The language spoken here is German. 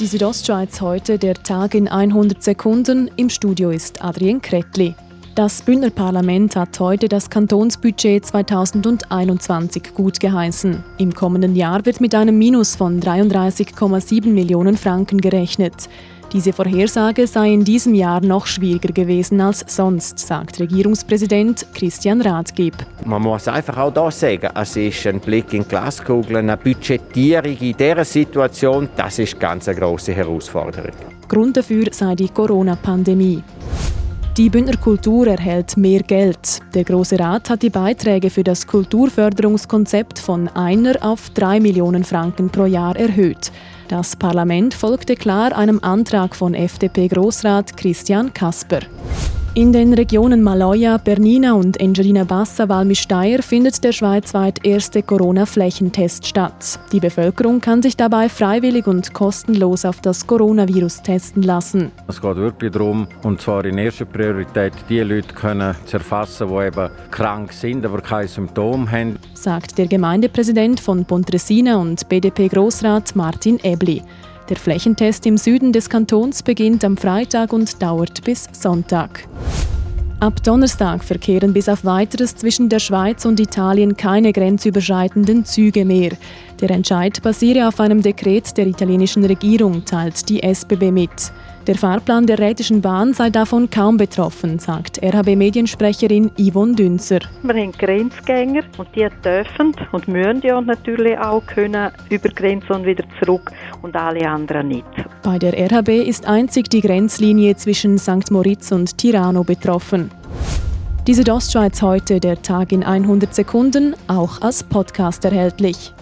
Die Südostschweiz heute, der Tag in 100 Sekunden. Im Studio ist Adrien Kretli. Das Bündner Parlament hat heute das Kantonsbudget 2021 gut geheißen. Im kommenden Jahr wird mit einem Minus von 33,7 Millionen Franken gerechnet. Diese Vorhersage sei in diesem Jahr noch schwieriger gewesen als sonst, sagt Regierungspräsident Christian Rathgeb. Man muss einfach auch das sagen, es ist ein Blick in die Glaskugel, eine Budgetierung in dieser Situation, das ist ganz eine grosse Herausforderung. Grund dafür sei die Corona-Pandemie. Die Bündner Kultur erhält mehr Geld. Der Große Rat hat die Beiträge für das Kulturförderungskonzept von einer auf drei Millionen Franken pro Jahr erhöht. Das Parlament folgte klar einem Antrag von FDP-Großrat Christian Kasper. In den Regionen Maloja, Bernina und Engerina Bassa Valmy-Steyr findet der schweizweit erste Corona-Flächentest statt. Die Bevölkerung kann sich dabei freiwillig und kostenlos auf das Coronavirus testen lassen. Es geht wirklich darum, und zwar in erster Priorität, die Leute können zu erfassen, die eben krank sind, aber keine Symptome haben. Sagt der Gemeindepräsident von Pontresina und BDP-Grossrat Martin Ebli. Der Flächentest im Süden des Kantons beginnt am Freitag und dauert bis Sonntag. Ab Donnerstag verkehren bis auf weiteres zwischen der Schweiz und Italien keine grenzüberschreitenden Züge mehr. Der Entscheid basiere auf einem Dekret der italienischen Regierung, teilt die SBB mit. Der Fahrplan der Rätischen Bahn sei davon kaum betroffen, sagt RHB-Mediensprecherin Yvonne Dünzer. Wir haben Grenzgänger und die dürfen und müssen ja natürlich auch können über Grenzen und wieder zurück und alle anderen nicht. Bei der RHB ist einzig die Grenzlinie zwischen St. Moritz und Tirano betroffen. Die Südostschweiz heute, der Tag in 100 Sekunden, auch als Podcast erhältlich.